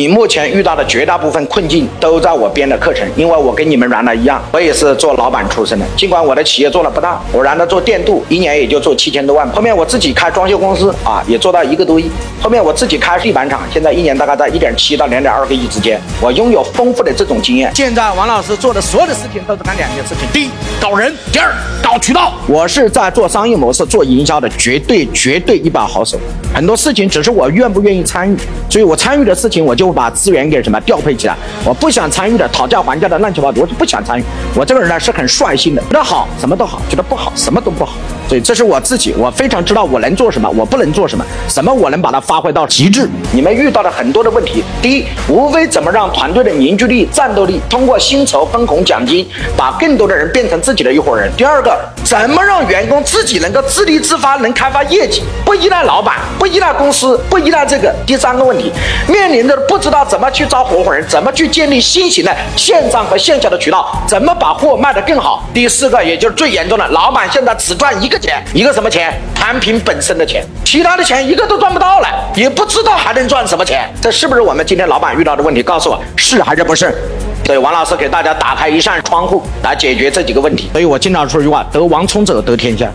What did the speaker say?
你目前遇到的绝大部分困境都在我编的课程，因为我跟你们原来一样，我也是做老板出身的。尽管我的企业做的不大，我原来做电镀，一年也就做七千多万。后面我自己开装修公司啊，也做到一个多亿。后面我自己开地板厂，现在一年大概在一点七到两点二个亿之间。我拥有丰富的这种经验。现在王老师做的所有的事情都是干两件事情：第一，搞人；第二，搞渠道。我是在做商业模式、做营销的绝对绝对一把好手。很多事情只是我愿不愿意参与，所以我参与的事情我就。把资源给什么调配起来？我不想参与的讨价还价的乱七八糟，我就不想参与。我这个人呢是很率性的，觉得好什么都好，觉得不好什么都不好。所以这是我自己，我非常知道我能做什么，我不能做什么，什么我能把它发挥到极致。你们遇到的很多的问题，第一，无非怎么让团队的凝聚力、战斗力通过薪酬、分红、奖金，把更多的人变成自己的一伙人。第二个，怎么让员工自己能够自立自发，能开发业绩，不依赖老板，不依赖公司，不依赖这个。第三个问题，面临的不知道怎么去招合伙人，怎么去建立新型的线上和线下的渠道，怎么把货卖得更好。第四个，也就是最严重的，老板现在只赚一个。钱一个什么钱？产品本身的钱，其他的钱一个都赚不到了，也不知道还能赚什么钱。这是不是我们今天老板遇到的问题？告诉我是还是不是？所以王老师给大家打开一扇窗户来解决这几个问题。所以我经常说一句话：得王充者得天下。